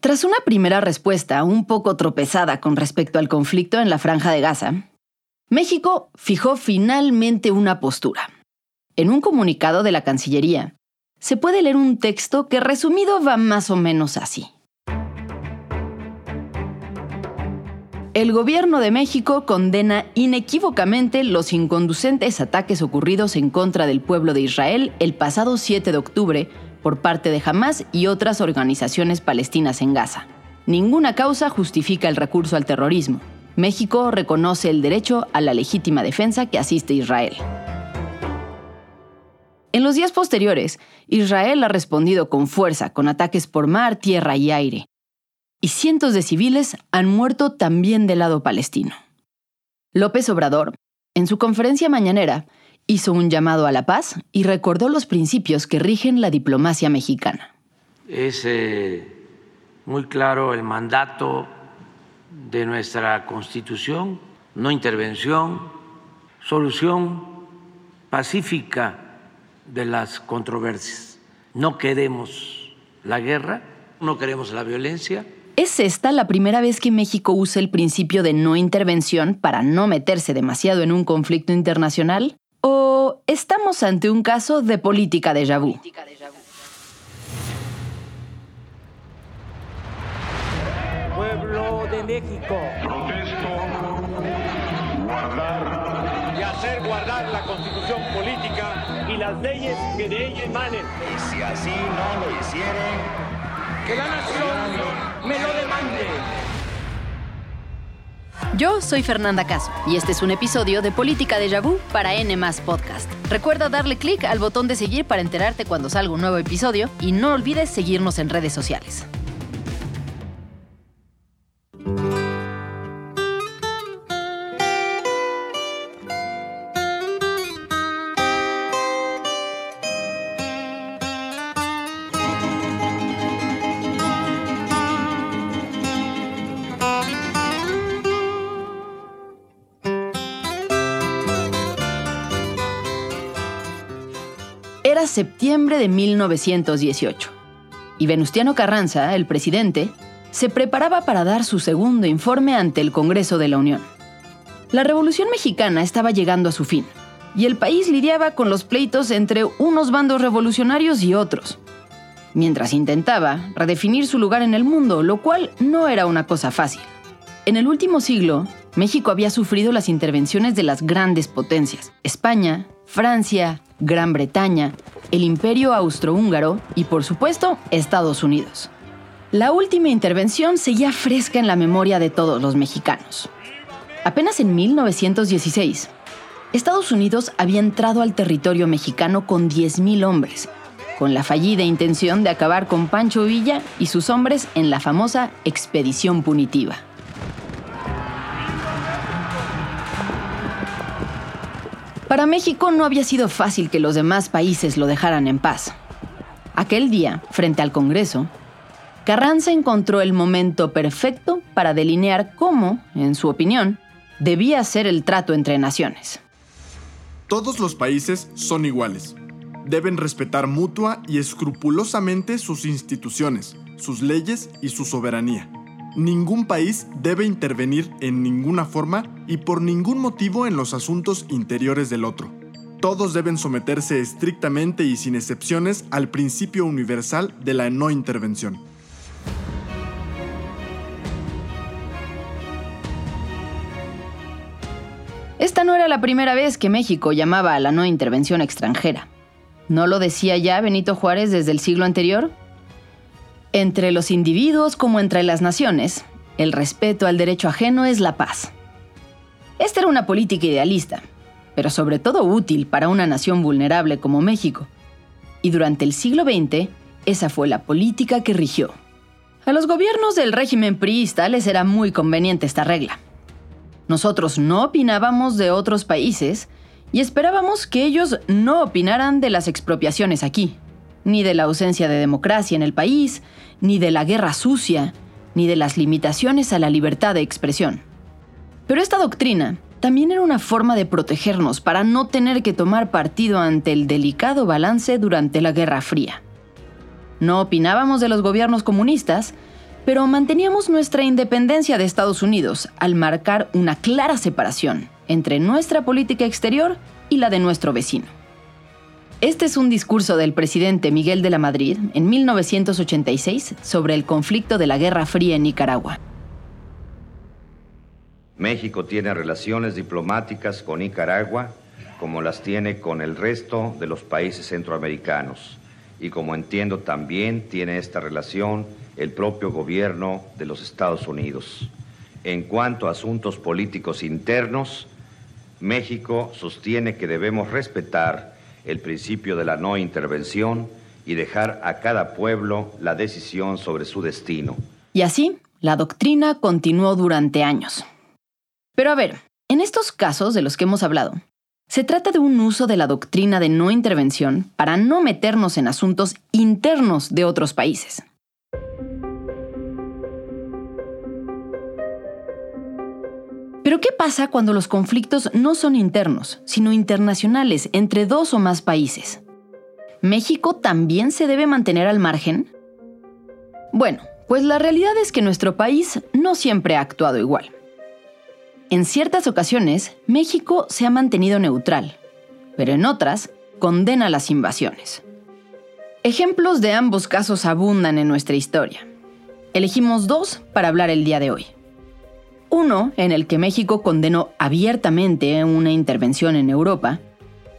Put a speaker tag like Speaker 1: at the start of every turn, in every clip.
Speaker 1: Tras una primera respuesta un poco tropezada con respecto al conflicto en la franja de Gaza, México fijó finalmente una postura. En un comunicado de la Cancillería, se puede leer un texto que resumido va más o menos así. El gobierno de México condena inequívocamente los inconducentes ataques ocurridos en contra del pueblo de Israel el pasado 7 de octubre por parte de Hamas y otras organizaciones palestinas en Gaza. Ninguna causa justifica el recurso al terrorismo. México reconoce el derecho a la legítima defensa que asiste Israel. En los días posteriores, Israel ha respondido con fuerza, con ataques por mar, tierra y aire, y cientos de civiles han muerto también del lado palestino. López Obrador, en su conferencia mañanera, hizo un llamado a la paz y recordó los principios que rigen la diplomacia mexicana.
Speaker 2: Es eh, muy claro el mandato de nuestra Constitución, no intervención, solución pacífica de las controversias. No queremos la guerra, no queremos la violencia,
Speaker 1: ¿Es esta la primera vez que México usa el principio de no intervención para no meterse demasiado en un conflicto internacional? ¿O estamos ante un caso de política de vu?
Speaker 3: Pueblo de México.
Speaker 4: Protesto guardar
Speaker 3: y hacer guardar la constitución política y las leyes que de ella emanen.
Speaker 5: Y si así no lo hicieren,
Speaker 3: que la nación me lo demande.
Speaker 1: Yo soy Fernanda Caso y este es un episodio de Política de Vu para N Podcast. Recuerda darle clic al botón de seguir para enterarte cuando salga un nuevo episodio y no olvides seguirnos en redes sociales. Septiembre de 1918 y Venustiano Carranza, el presidente, se preparaba para dar su segundo informe ante el Congreso de la Unión. La Revolución Mexicana estaba llegando a su fin y el país lidiaba con los pleitos entre unos bandos revolucionarios y otros, mientras intentaba redefinir su lugar en el mundo, lo cual no era una cosa fácil. En el último siglo, México había sufrido las intervenciones de las grandes potencias, España, Francia, Gran Bretaña, el Imperio Austrohúngaro y, por supuesto, Estados Unidos. La última intervención seguía fresca en la memoria de todos los mexicanos. Apenas en 1916, Estados Unidos había entrado al territorio mexicano con 10.000 hombres, con la fallida intención de acabar con Pancho Villa y sus hombres en la famosa Expedición Punitiva. Para México no había sido fácil que los demás países lo dejaran en paz. Aquel día, frente al Congreso, Carranza encontró el momento perfecto para delinear cómo, en su opinión, debía ser el trato entre naciones.
Speaker 6: Todos los países son iguales. Deben respetar mutua y escrupulosamente sus instituciones, sus leyes y su soberanía. Ningún país debe intervenir en ninguna forma y por ningún motivo en los asuntos interiores del otro. Todos deben someterse estrictamente y sin excepciones al principio universal de la no intervención.
Speaker 1: Esta no era la primera vez que México llamaba a la no intervención extranjera. ¿No lo decía ya Benito Juárez desde el siglo anterior? Entre los individuos como entre las naciones, el respeto al derecho ajeno es la paz. Esta era una política idealista, pero sobre todo útil para una nación vulnerable como México. Y durante el siglo XX, esa fue la política que rigió. A los gobiernos del régimen priista les era muy conveniente esta regla. Nosotros no opinábamos de otros países y esperábamos que ellos no opinaran de las expropiaciones aquí ni de la ausencia de democracia en el país, ni de la guerra sucia, ni de las limitaciones a la libertad de expresión. Pero esta doctrina también era una forma de protegernos para no tener que tomar partido ante el delicado balance durante la Guerra Fría. No opinábamos de los gobiernos comunistas, pero manteníamos nuestra independencia de Estados Unidos al marcar una clara separación entre nuestra política exterior y la de nuestro vecino. Este es un discurso del presidente Miguel de la Madrid en 1986 sobre el conflicto de la Guerra Fría en Nicaragua.
Speaker 4: México tiene relaciones diplomáticas con Nicaragua como las tiene con el resto de los países centroamericanos y como entiendo también tiene esta relación el propio gobierno de los Estados Unidos. En cuanto a asuntos políticos internos, México sostiene que debemos respetar el principio de la no intervención y dejar a cada pueblo la decisión sobre su destino.
Speaker 1: Y así, la doctrina continuó durante años. Pero a ver, en estos casos de los que hemos hablado, se trata de un uso de la doctrina de no intervención para no meternos en asuntos internos de otros países. Pero ¿qué pasa cuando los conflictos no son internos, sino internacionales entre dos o más países? ¿México también se debe mantener al margen? Bueno, pues la realidad es que nuestro país no siempre ha actuado igual. En ciertas ocasiones, México se ha mantenido neutral, pero en otras, condena las invasiones. Ejemplos de ambos casos abundan en nuestra historia. Elegimos dos para hablar el día de hoy. Uno en el que México condenó abiertamente una intervención en Europa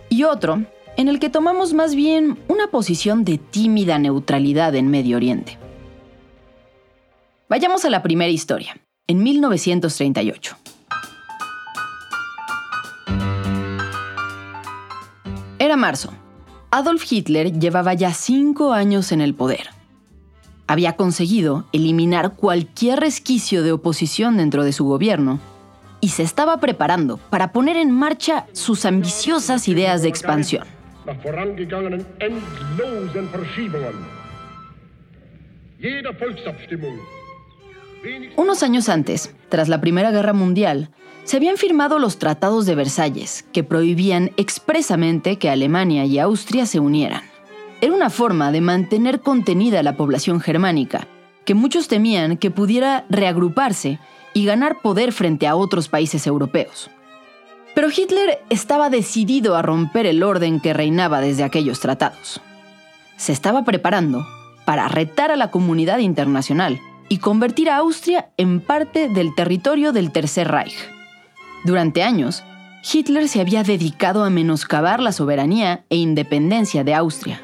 Speaker 1: y otro en el que tomamos más bien una posición de tímida neutralidad en Medio Oriente. Vayamos a la primera historia, en 1938. Era marzo. Adolf Hitler llevaba ya cinco años en el poder. Había conseguido eliminar cualquier resquicio de oposición dentro de su gobierno y se estaba preparando para poner en marcha sus ambiciosas ideas de expansión. Unos años antes, tras la Primera Guerra Mundial, se habían firmado los tratados de Versalles, que prohibían expresamente que Alemania y Austria se unieran. Era una forma de mantener contenida la población germánica, que muchos temían que pudiera reagruparse y ganar poder frente a otros países europeos. Pero Hitler estaba decidido a romper el orden que reinaba desde aquellos tratados. Se estaba preparando para retar a la comunidad internacional y convertir a Austria en parte del territorio del Tercer Reich. Durante años, Hitler se había dedicado a menoscabar la soberanía e independencia de Austria.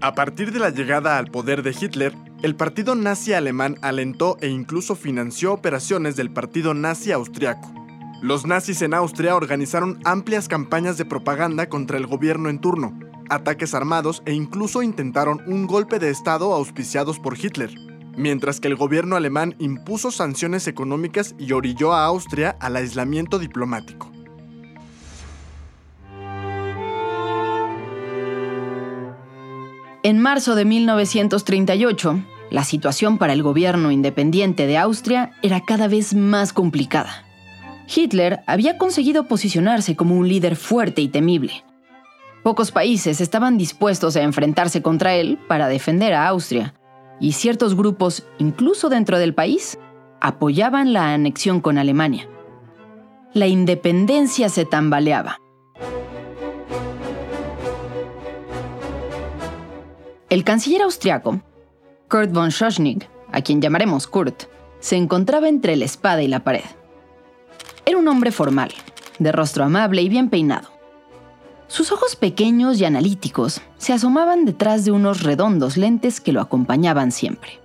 Speaker 6: A partir de la llegada al poder de Hitler, el partido nazi alemán alentó e incluso financió operaciones del partido nazi austriaco. Los nazis en Austria organizaron amplias campañas de propaganda contra el gobierno en turno, ataques armados e incluso intentaron un golpe de Estado auspiciados por Hitler mientras que el gobierno alemán impuso sanciones económicas y orilló a Austria al aislamiento diplomático.
Speaker 1: En marzo de 1938, la situación para el gobierno independiente de Austria era cada vez más complicada. Hitler había conseguido posicionarse como un líder fuerte y temible. Pocos países estaban dispuestos a enfrentarse contra él para defender a Austria, y ciertos grupos, incluso dentro del país, apoyaban la anexión con Alemania. La independencia se tambaleaba. El canciller austriaco, Kurt von Schoschnig, a quien llamaremos Kurt, se encontraba entre la espada y la pared. Era un hombre formal, de rostro amable y bien peinado. Sus ojos pequeños y analíticos se asomaban detrás de unos redondos lentes que lo acompañaban siempre.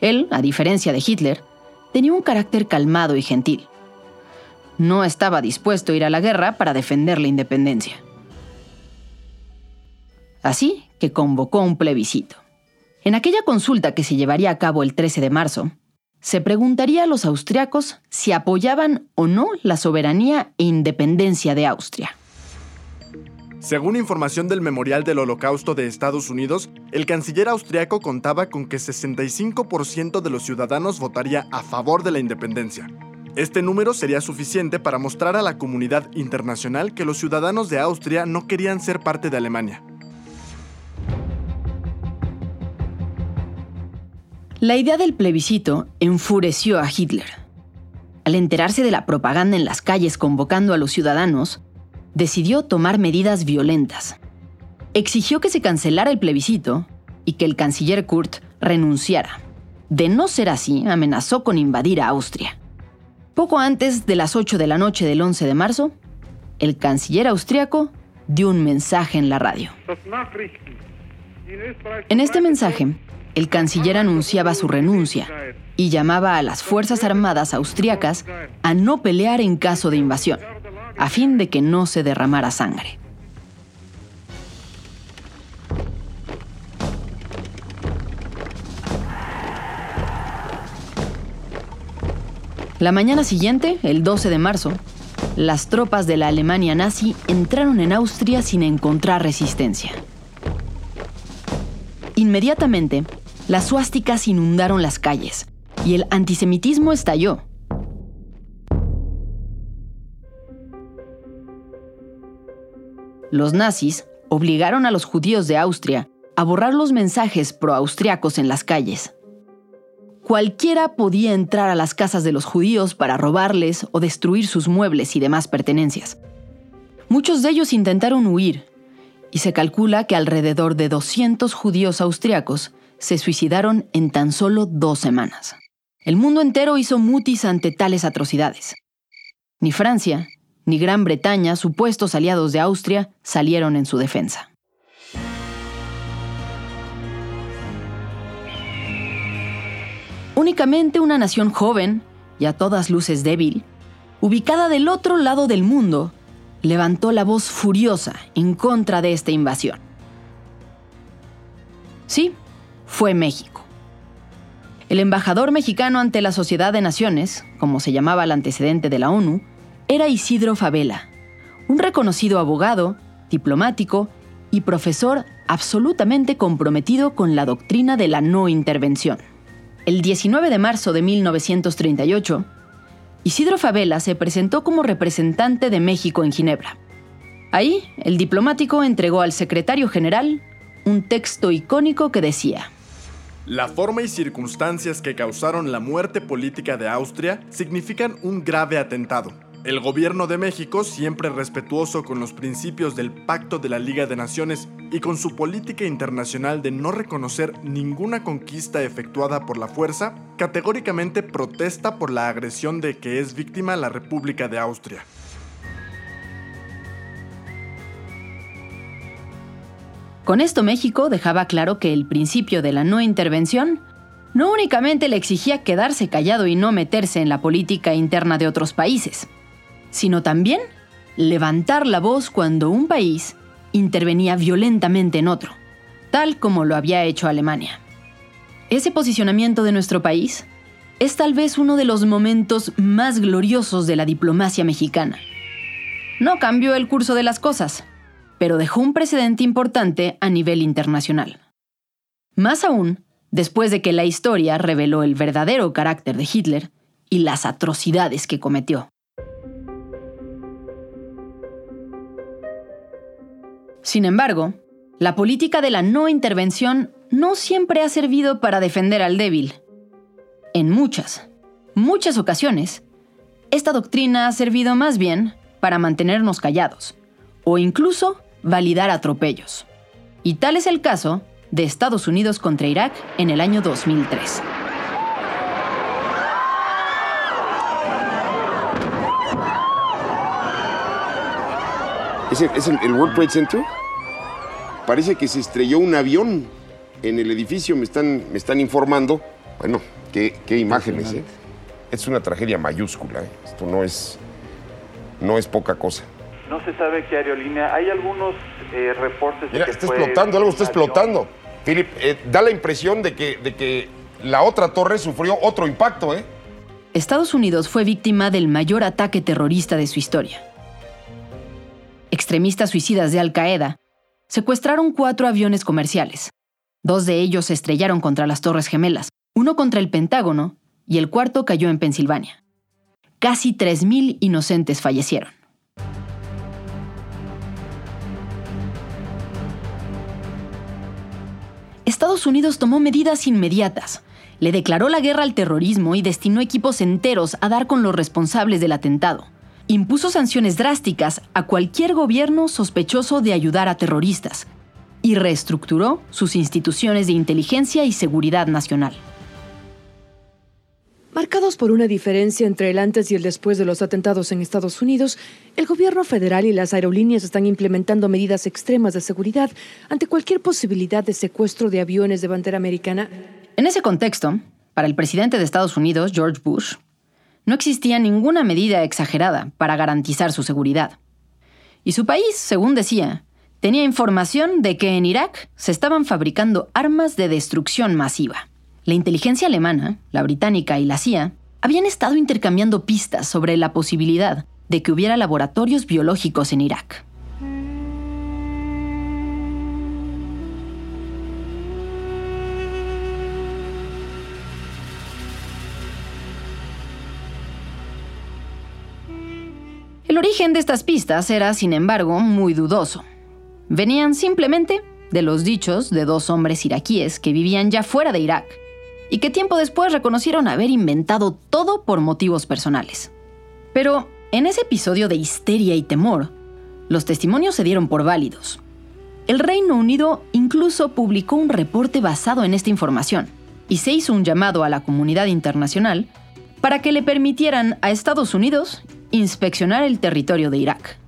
Speaker 1: Él, a diferencia de Hitler, tenía un carácter calmado y gentil. No estaba dispuesto a ir a la guerra para defender la independencia. Así que convocó un plebiscito. En aquella consulta que se llevaría a cabo el 13 de marzo, se preguntaría a los austriacos si apoyaban o no la soberanía e independencia de Austria.
Speaker 6: Según información del Memorial del Holocausto de Estados Unidos, el canciller austriaco contaba con que 65% de los ciudadanos votaría a favor de la independencia. Este número sería suficiente para mostrar a la comunidad internacional que los ciudadanos de Austria no querían ser parte de Alemania.
Speaker 1: La idea del plebiscito enfureció a Hitler. Al enterarse de la propaganda en las calles convocando a los ciudadanos, decidió tomar medidas violentas. Exigió que se cancelara el plebiscito y que el canciller Kurt renunciara. De no ser así, amenazó con invadir a Austria. Poco antes de las 8 de la noche del 11 de marzo, el canciller austriaco dio un mensaje en la radio. En este mensaje, el canciller anunciaba su renuncia y llamaba a las Fuerzas Armadas austriacas a no pelear en caso de invasión, a fin de que no se derramara sangre. La mañana siguiente, el 12 de marzo, las tropas de la Alemania nazi entraron en Austria sin encontrar resistencia. Inmediatamente, las suásticas inundaron las calles y el antisemitismo estalló. Los nazis obligaron a los judíos de Austria a borrar los mensajes pro-austriacos en las calles. Cualquiera podía entrar a las casas de los judíos para robarles o destruir sus muebles y demás pertenencias. Muchos de ellos intentaron huir, y se calcula que alrededor de 200 judíos austriacos se suicidaron en tan solo dos semanas. El mundo entero hizo mutis ante tales atrocidades. Ni Francia, ni Gran Bretaña, supuestos aliados de Austria, salieron en su defensa. Únicamente una nación joven, y a todas luces débil, ubicada del otro lado del mundo, levantó la voz furiosa en contra de esta invasión. Sí, fue México. El embajador mexicano ante la Sociedad de Naciones, como se llamaba el antecedente de la ONU, era Isidro Favela, un reconocido abogado, diplomático y profesor absolutamente comprometido con la doctrina de la no intervención. El 19 de marzo de 1938, Isidro Favela se presentó como representante de México en Ginebra. Ahí, el diplomático entregó al secretario general un texto icónico que decía,
Speaker 6: La forma y circunstancias que causaron la muerte política de Austria significan un grave atentado el gobierno de México, siempre respetuoso con los principios del Pacto de la Liga de Naciones y con su política internacional de no reconocer ninguna conquista efectuada por la fuerza, categóricamente protesta por la agresión de que es víctima la República de Austria.
Speaker 1: Con esto México dejaba claro que el principio de la no intervención no únicamente le exigía quedarse callado y no meterse en la política interna de otros países, sino también levantar la voz cuando un país intervenía violentamente en otro, tal como lo había hecho Alemania. Ese posicionamiento de nuestro país es tal vez uno de los momentos más gloriosos de la diplomacia mexicana. No cambió el curso de las cosas, pero dejó un precedente importante a nivel internacional. Más aún, después de que la historia reveló el verdadero carácter de Hitler y las atrocidades que cometió. Sin embargo, la política de la no intervención no siempre ha servido para defender al débil. En muchas, muchas ocasiones, esta doctrina ha servido más bien para mantenernos callados o incluso validar atropellos. Y tal es el caso de Estados Unidos contra Irak en el año 2003.
Speaker 7: ¿Es el, World Trade Center? Parece que se estrelló un avión en el edificio, me están, me están informando. Bueno, qué, imágenes, ¿eh? Es una tragedia mayúscula, ¿eh? Esto no es, no es poca cosa.
Speaker 8: No se sabe qué aerolínea. Hay algunos eh, reportes
Speaker 7: de que está explotando, algo está explotando. Philip, eh, da la impresión de que, de que la otra torre sufrió otro impacto, ¿eh?
Speaker 1: Estados Unidos fue víctima del mayor ataque terrorista de su historia extremistas suicidas de Al Qaeda, secuestraron cuatro aviones comerciales. Dos de ellos se estrellaron contra las Torres Gemelas, uno contra el Pentágono y el cuarto cayó en Pensilvania. Casi 3.000 inocentes fallecieron. Estados Unidos tomó medidas inmediatas. Le declaró la guerra al terrorismo y destinó equipos enteros a dar con los responsables del atentado. Impuso sanciones drásticas a cualquier gobierno sospechoso de ayudar a terroristas y reestructuró sus instituciones de inteligencia y seguridad nacional.
Speaker 9: Marcados por una diferencia entre el antes y el después de los atentados en Estados Unidos, el gobierno federal y las aerolíneas están implementando medidas extremas de seguridad ante cualquier posibilidad de secuestro de aviones de bandera americana.
Speaker 1: En ese contexto, para el presidente de Estados Unidos, George Bush, no existía ninguna medida exagerada para garantizar su seguridad. Y su país, según decía, tenía información de que en Irak se estaban fabricando armas de destrucción masiva. La inteligencia alemana, la británica y la CIA habían estado intercambiando pistas sobre la posibilidad de que hubiera laboratorios biológicos en Irak. El origen de estas pistas era, sin embargo, muy dudoso. Venían simplemente de los dichos de dos hombres iraquíes que vivían ya fuera de Irak y que tiempo después reconocieron haber inventado todo por motivos personales. Pero en ese episodio de histeria y temor, los testimonios se dieron por válidos. El Reino Unido incluso publicó un reporte basado en esta información y se hizo un llamado a la comunidad internacional para que le permitieran a Estados Unidos inspeccionar el territorio de Irak.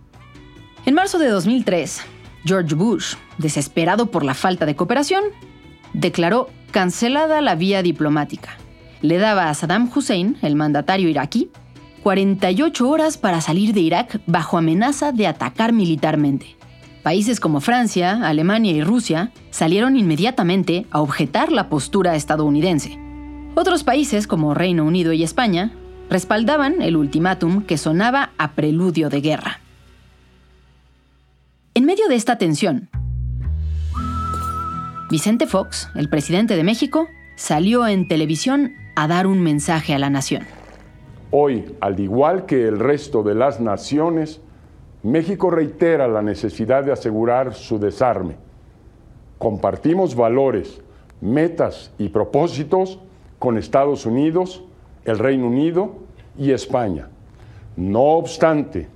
Speaker 1: En marzo de 2003, George Bush, desesperado por la falta de cooperación, declaró cancelada la vía diplomática. Le daba a Saddam Hussein, el mandatario iraquí, 48 horas para salir de Irak bajo amenaza de atacar militarmente. Países como Francia, Alemania y Rusia salieron inmediatamente a objetar la postura estadounidense. Otros países como Reino Unido y España respaldaban el ultimátum que sonaba a preludio de guerra. En medio de esta tensión, Vicente Fox, el presidente de México, salió en televisión a dar un mensaje a la nación.
Speaker 10: Hoy, al igual que el resto de las naciones, México reitera la necesidad de asegurar su desarme. Compartimos valores, metas y propósitos con Estados Unidos, el Reino Unido y España. No obstante,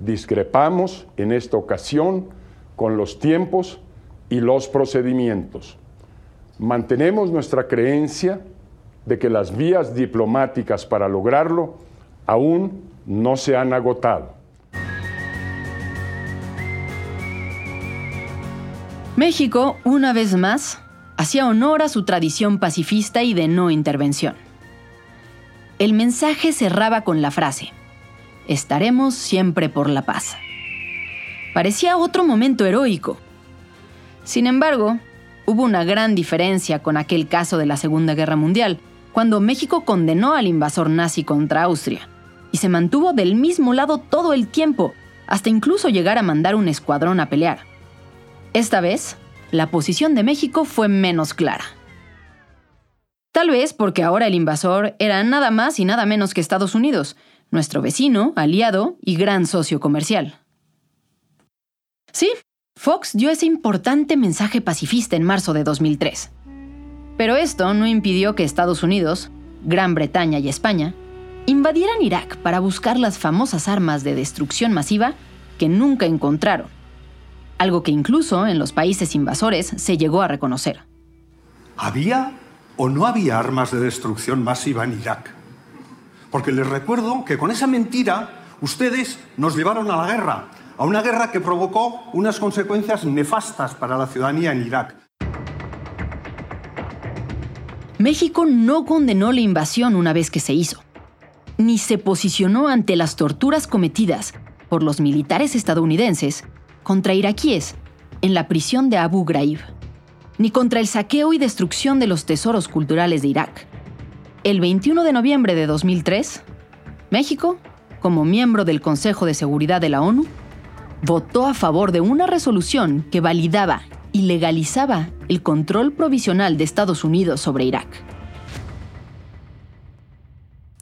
Speaker 10: discrepamos en esta ocasión con los tiempos y los procedimientos. Mantenemos nuestra creencia de que las vías diplomáticas para lograrlo aún no se han agotado.
Speaker 1: México, una vez más, hacía honor a su tradición pacifista y de no intervención. El mensaje cerraba con la frase, estaremos siempre por la paz. Parecía otro momento heroico, sin embargo, hubo una gran diferencia con aquel caso de la Segunda Guerra Mundial, cuando México condenó al invasor nazi contra Austria, y se mantuvo del mismo lado todo el tiempo, hasta incluso llegar a mandar un escuadrón a pelear. Esta vez, la posición de México fue menos clara. Tal vez porque ahora el invasor era nada más y nada menos que Estados Unidos, nuestro vecino, aliado y gran socio comercial. Sí, Fox dio ese importante mensaje pacifista en marzo de 2003. Pero esto no impidió que Estados Unidos, Gran Bretaña y España invadieran Irak para buscar las famosas armas de destrucción masiva que nunca encontraron, algo que incluso en los países invasores se llegó a reconocer.
Speaker 11: ¿Había o no había armas de destrucción masiva en Irak? Porque les recuerdo que con esa mentira ustedes nos llevaron a la guerra a una guerra que provocó unas consecuencias nefastas para la ciudadanía en Irak.
Speaker 1: México no condenó la invasión una vez que se hizo, ni se posicionó ante las torturas cometidas por los militares estadounidenses contra iraquíes en la prisión de Abu Ghraib, ni contra el saqueo y destrucción de los tesoros culturales de Irak. El 21 de noviembre de 2003, México, como miembro del Consejo de Seguridad de la ONU, votó a favor de una resolución que validaba y legalizaba el control provisional de Estados Unidos sobre Irak.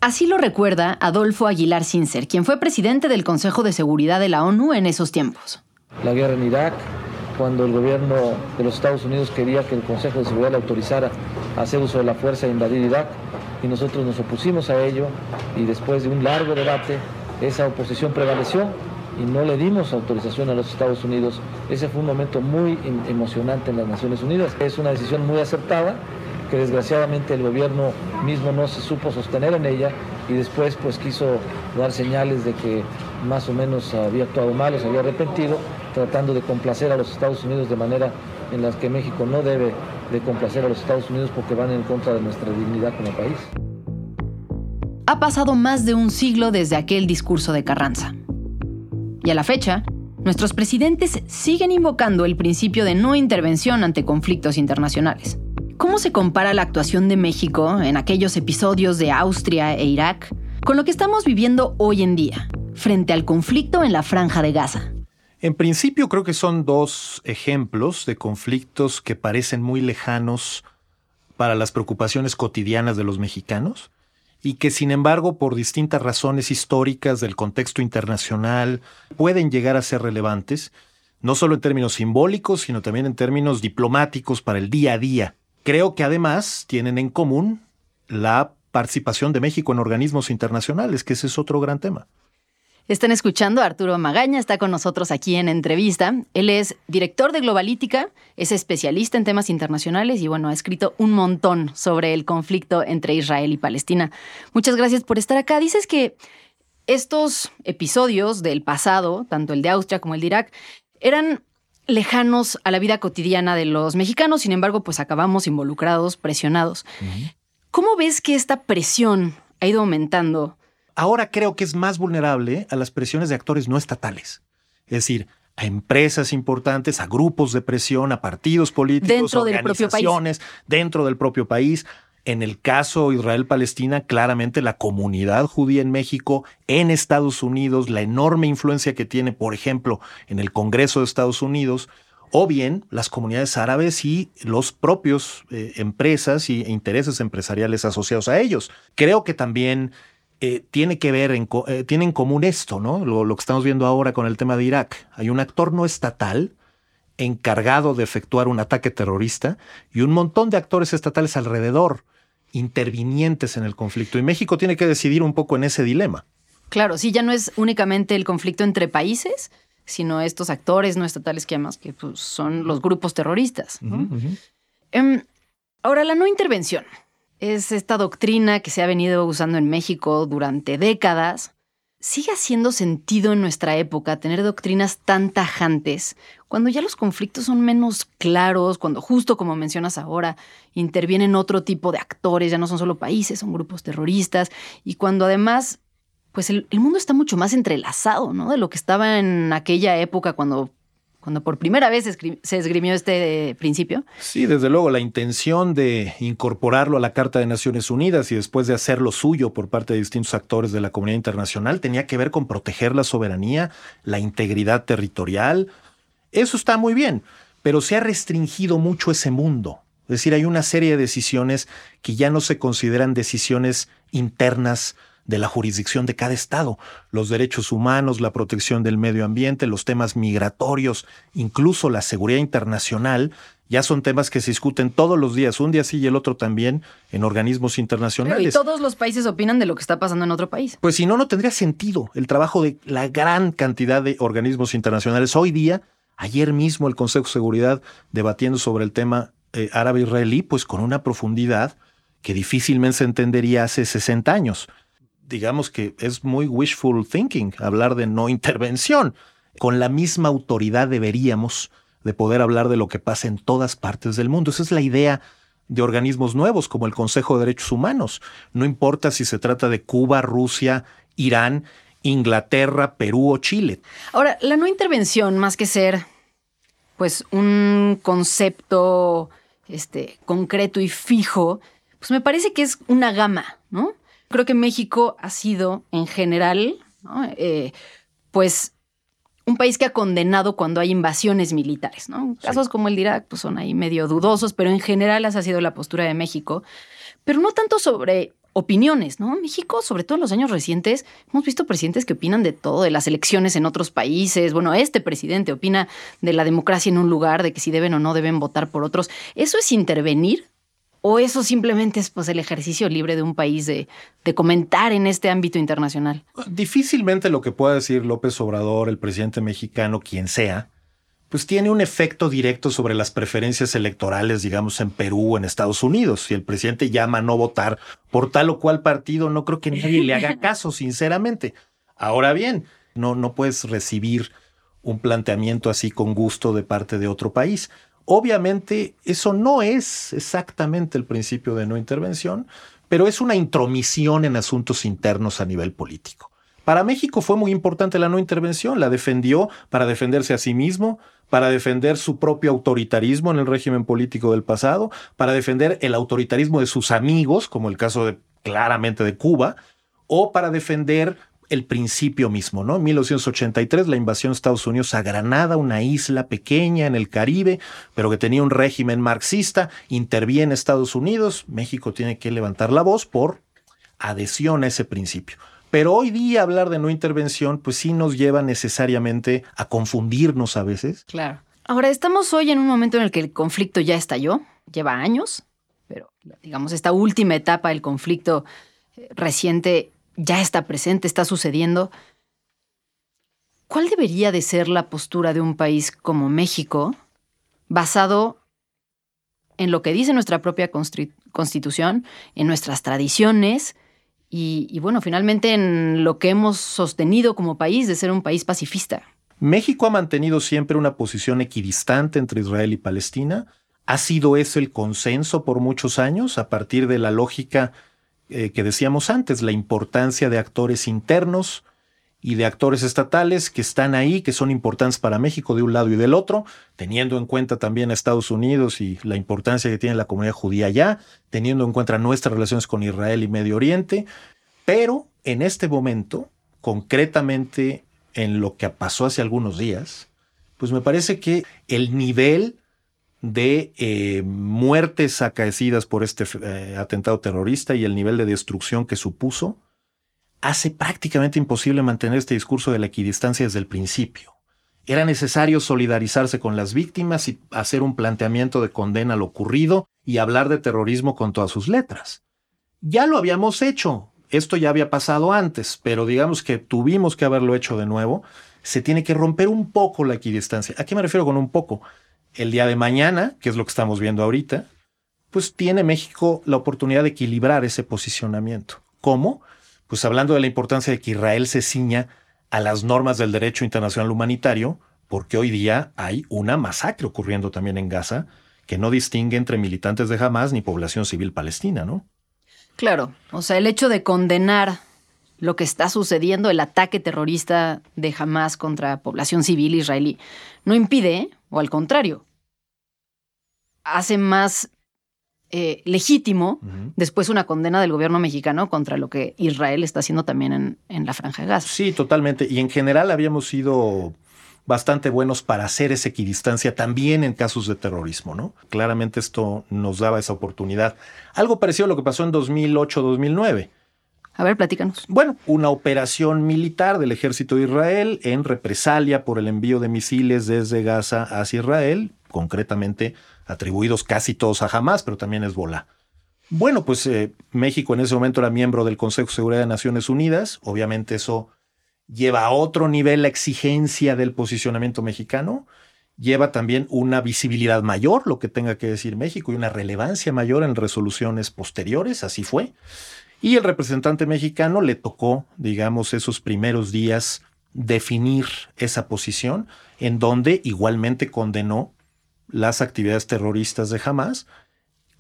Speaker 1: Así lo recuerda Adolfo Aguilar Sincer, quien fue presidente del Consejo de Seguridad de la ONU en esos tiempos.
Speaker 12: La guerra en Irak cuando el gobierno de los Estados Unidos quería que el Consejo de Seguridad le autorizara a hacer uso de la fuerza e invadir Irak y nosotros nos opusimos a ello y después de un largo debate esa oposición prevaleció y no le dimos autorización a los Estados Unidos. Ese fue un momento muy em, emocionante en las Naciones Unidas. Es una decisión muy acertada que desgraciadamente el gobierno mismo no se supo sostener en ella y después pues quiso dar señales de que más o menos había actuado mal o se había arrepentido, tratando de complacer a los Estados Unidos de manera en la que México no debe de complacer a los Estados Unidos porque van en contra de nuestra dignidad como país.
Speaker 1: Ha pasado más de un siglo desde aquel discurso de Carranza. Y a la fecha, nuestros presidentes siguen invocando el principio de no intervención ante conflictos internacionales. ¿Cómo se compara la actuación de México en aquellos episodios de Austria e Irak con lo que estamos viviendo hoy en día, frente al conflicto en la franja de Gaza?
Speaker 13: En principio creo que son dos ejemplos de conflictos que parecen muy lejanos para las preocupaciones cotidianas de los mexicanos y que sin embargo por distintas razones históricas del contexto internacional pueden llegar a ser relevantes, no solo en términos simbólicos, sino también en términos diplomáticos para el día a día. Creo que además tienen en común la participación de México en organismos internacionales, que ese es otro gran tema.
Speaker 1: Están escuchando a Arturo Magaña, está con nosotros aquí en entrevista. Él es director de Globalítica, es especialista en temas internacionales y bueno, ha escrito un montón sobre el conflicto entre Israel y Palestina. Muchas gracias por estar acá. Dices que estos episodios del pasado, tanto el de Austria como el de Irak, eran lejanos a la vida cotidiana de los mexicanos, sin embargo, pues acabamos involucrados, presionados. ¿Cómo ves que esta presión ha ido aumentando
Speaker 13: ahora creo que es más vulnerable a las presiones de actores no estatales. Es decir, a empresas importantes, a grupos de presión, a partidos políticos,
Speaker 1: dentro del propio país.
Speaker 13: dentro del propio país. En el caso Israel-Palestina, claramente la comunidad judía en México, en Estados Unidos, la enorme influencia que tiene, por ejemplo, en el Congreso de Estados Unidos, o bien las comunidades árabes y los propios eh, empresas y e intereses empresariales asociados a ellos. Creo que también eh, tiene que ver, en, eh, tiene en común esto, ¿no? Lo, lo, que estamos viendo ahora con el tema de Irak. Hay un actor no estatal encargado de efectuar un ataque terrorista y un montón de actores estatales alrededor, intervinientes en el conflicto. Y México tiene que decidir un poco en ese dilema.
Speaker 1: Claro, sí, ya no es únicamente el conflicto entre países, sino estos actores no estatales que además que pues, son los grupos terroristas. Em, ahora, la no intervención es esta doctrina que se ha venido usando en México durante décadas. ¿Sigue haciendo sentido en nuestra época tener doctrinas tan tajantes cuando ya los conflictos son menos claros, cuando justo como mencionas ahora, intervienen otro tipo de actores, ya no son solo países, son grupos terroristas, y cuando además, pues el, mundo está mucho más entrelazado, ¿no? De lo que estaba en aquella época cuando cuando por primera vez se esgrimió este principio?
Speaker 13: Sí, desde luego, la intención de incorporarlo a la Carta de Naciones Unidas y después de hacerlo suyo por parte de distintos actores de la comunidad internacional tenía que ver con proteger la soberanía, la integridad territorial. Eso está muy bien, pero se ha restringido mucho ese mundo. Es decir, hay una serie de decisiones que ya no se consideran decisiones internas de la jurisdicción de cada Estado. Los derechos humanos, la protección del medio ambiente, los temas migratorios, incluso la seguridad internacional, ya son temas que se discuten todos los días, un día sí y el otro también, en organismos internacionales.
Speaker 1: y todos los países opinan de lo que está pasando en otro país.
Speaker 13: Pues si no, no tendría sentido el trabajo de la gran cantidad de organismos internacionales. Hoy día, ayer mismo el Consejo de Seguridad debatiendo sobre el tema eh, árabe-israelí, pues con una profundidad que difícilmente se entendería hace 60 años digamos que es muy wishful thinking hablar de no intervención. Con la misma autoridad deberíamos de poder hablar de lo que pasa en todas partes del mundo. Esa es la idea de organismos nuevos como el Consejo de Derechos Humanos. No importa si se trata de Cuba, Rusia, Irán, Inglaterra, Perú o Chile.
Speaker 1: Ahora, la no intervención, más que ser pues un concepto este, concreto y fijo, pues me parece que es una gama, ¿no? Creo que México ha sido, en general, eh, pues un país que ha condenado cuando hay invasiones militares. ¿no? Casos como el de Irak pues, son ahí medio dudosos, pero en general esa ha sido la postura de México. Pero no tanto sobre opiniones, ¿no? México, sobre todo en los años recientes, hemos visto presidentes que opinan de todo, de las elecciones en otros países. Bueno, este presidente opina de la democracia en un lugar, de que si deben o no deben votar por otros. ¿Eso es intervenir? ¿O eso simplemente es pues, el ejercicio libre de un país de, de comentar en este ámbito internacional?
Speaker 13: Difícilmente lo que pueda decir López Obrador, el presidente mexicano, quien sea, pues tiene un efecto directo sobre las preferencias electorales, digamos, en Perú o en Estados Unidos. Si el presidente llama a no votar por tal o cual partido, no creo que nadie le haga caso, sinceramente. Ahora bien, no, no puedes recibir un planteamiento así con gusto de parte de otro país. Obviamente, eso no es exactamente el principio de no intervención, pero es una intromisión en asuntos internos a nivel político. Para México fue muy importante la no intervención, la defendió para defenderse a sí mismo, para defender su propio autoritarismo en el régimen político del pasado, para defender el autoritarismo de sus amigos, como el caso claramente de Cuba, o para defender el principio mismo, ¿no? En 1983, la invasión de Estados Unidos a Granada, una isla pequeña en el Caribe, pero que tenía un régimen marxista, interviene Estados Unidos, México tiene que levantar la voz por adhesión a ese principio. Pero hoy día hablar de no intervención, pues sí nos lleva necesariamente a confundirnos a veces.
Speaker 1: Claro. Ahora, estamos hoy en un momento en el que el conflicto ya estalló, lleva años, pero digamos, esta última etapa del conflicto eh, reciente ya está presente, está sucediendo. ¿Cuál debería de ser la postura de un país como México basado en lo que dice nuestra propia constitución, en nuestras tradiciones y, bueno, finalmente en lo que hemos sostenido como país de ser un país pacifista.
Speaker 13: México ha mantenido siempre una posición equidistante entre Israel y Palestina. Ha sido ese el consenso por muchos años a partir de la lógica eh, que decíamos antes, la importancia de actores internos y de actores estatales que están ahí, que son importantes para México de un lado y del otro, teniendo en cuenta también a Estados Unidos y la importancia que tiene la comunidad judía allá, teniendo en cuenta nuestras relaciones con Israel y Medio Oriente, pero en este momento, concretamente en lo que pasó hace algunos días, pues me parece que el nivel de eh, muertes acaecidas por este eh, atentado terrorista y el nivel de destrucción que supuso, hace prácticamente imposible mantener este discurso de la equidistancia desde el principio. Era necesario solidarizarse con las víctimas y hacer un planteamiento de condena a lo ocurrido y hablar de terrorismo con todas sus letras. Ya lo habíamos hecho, esto ya había pasado antes, pero digamos que tuvimos que haberlo hecho de nuevo. Se tiene que romper un poco la equidistancia. ¿A qué me refiero con un poco? El día de mañana, que es lo que estamos viendo ahorita, pues tiene México la oportunidad de equilibrar ese posicionamiento. ¿Cómo? pues hablando de la importancia de que Israel se ciña a las normas del derecho internacional humanitario, porque hoy día hay una masacre ocurriendo también en Gaza que no distingue entre militantes de Hamas ni población civil palestina, ¿no?
Speaker 1: Claro, o sea, el hecho de condenar lo que está sucediendo, el ataque terrorista de Hamas contra población civil israelí, no impide, o al contrario, hace más eh, legítimo después una condena del gobierno mexicano contra lo que Israel está haciendo también en, en, la franja de Gaza.
Speaker 13: Sí, totalmente. Y en general habíamos sido bastante buenos para hacer esa equidistancia también en casos de terrorismo, ¿no? Claramente esto nos daba esa oportunidad. Algo parecido a lo que pasó en 2008-2009.
Speaker 1: A ver, platícanos.
Speaker 13: Bueno, una operación militar del ejército de Israel en represalia por el envío de misiles desde Gaza hacia Israel, concretamente atribuidos casi todos a Hamas, pero también es bola. Bueno, pues eh, México en ese momento era miembro del Consejo de Seguridad de Naciones Unidas. Obviamente eso lleva a otro nivel la exigencia del posicionamiento mexicano. Lleva también una visibilidad mayor, lo que tenga que decir México, y una relevancia mayor en resoluciones posteriores. Así fue. Y el representante mexicano le tocó, digamos, esos primeros días definir esa posición, en donde igualmente condenó las actividades terroristas de Hamas,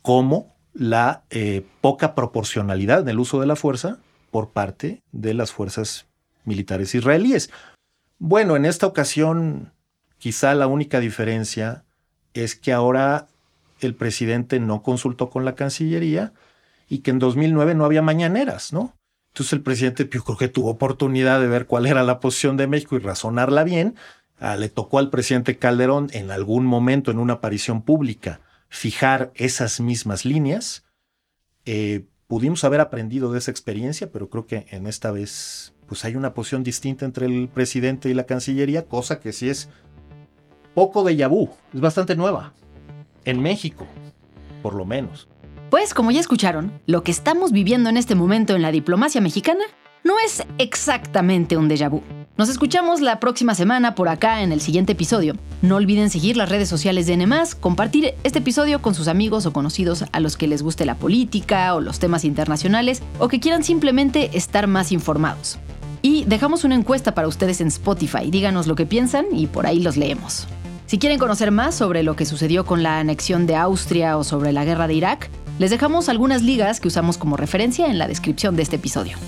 Speaker 13: como la eh, poca proporcionalidad en el uso de la fuerza por parte de las fuerzas militares israelíes. Bueno, en esta ocasión quizá la única diferencia es que ahora el presidente no consultó con la Cancillería y que en 2009 no había mañaneras, ¿no? Entonces el presidente yo creo que tuvo oportunidad de ver cuál era la posición de México y razonarla bien Ah, le tocó al presidente Calderón en algún momento en una aparición pública fijar esas mismas líneas. Eh, pudimos haber aprendido de esa experiencia, pero creo que en esta vez pues hay una posición distinta entre el presidente y la Cancillería, cosa que sí es poco de yabú, es bastante nueva. En México, por lo menos.
Speaker 1: Pues como ya escucharon, lo que estamos viviendo en este momento en la diplomacia mexicana no es exactamente un déjà vu. Nos escuchamos la próxima semana por acá en el siguiente episodio. No olviden seguir las redes sociales de N+, compartir este episodio con sus amigos o conocidos a los que les guste la política o los temas internacionales o que quieran simplemente estar más informados. Y dejamos una encuesta para ustedes en Spotify. Díganos lo que piensan y por ahí los leemos. Si quieren conocer más sobre lo que sucedió con la anexión de Austria o sobre la guerra de Irak, les dejamos algunas ligas que usamos como referencia en la descripción de este episodio.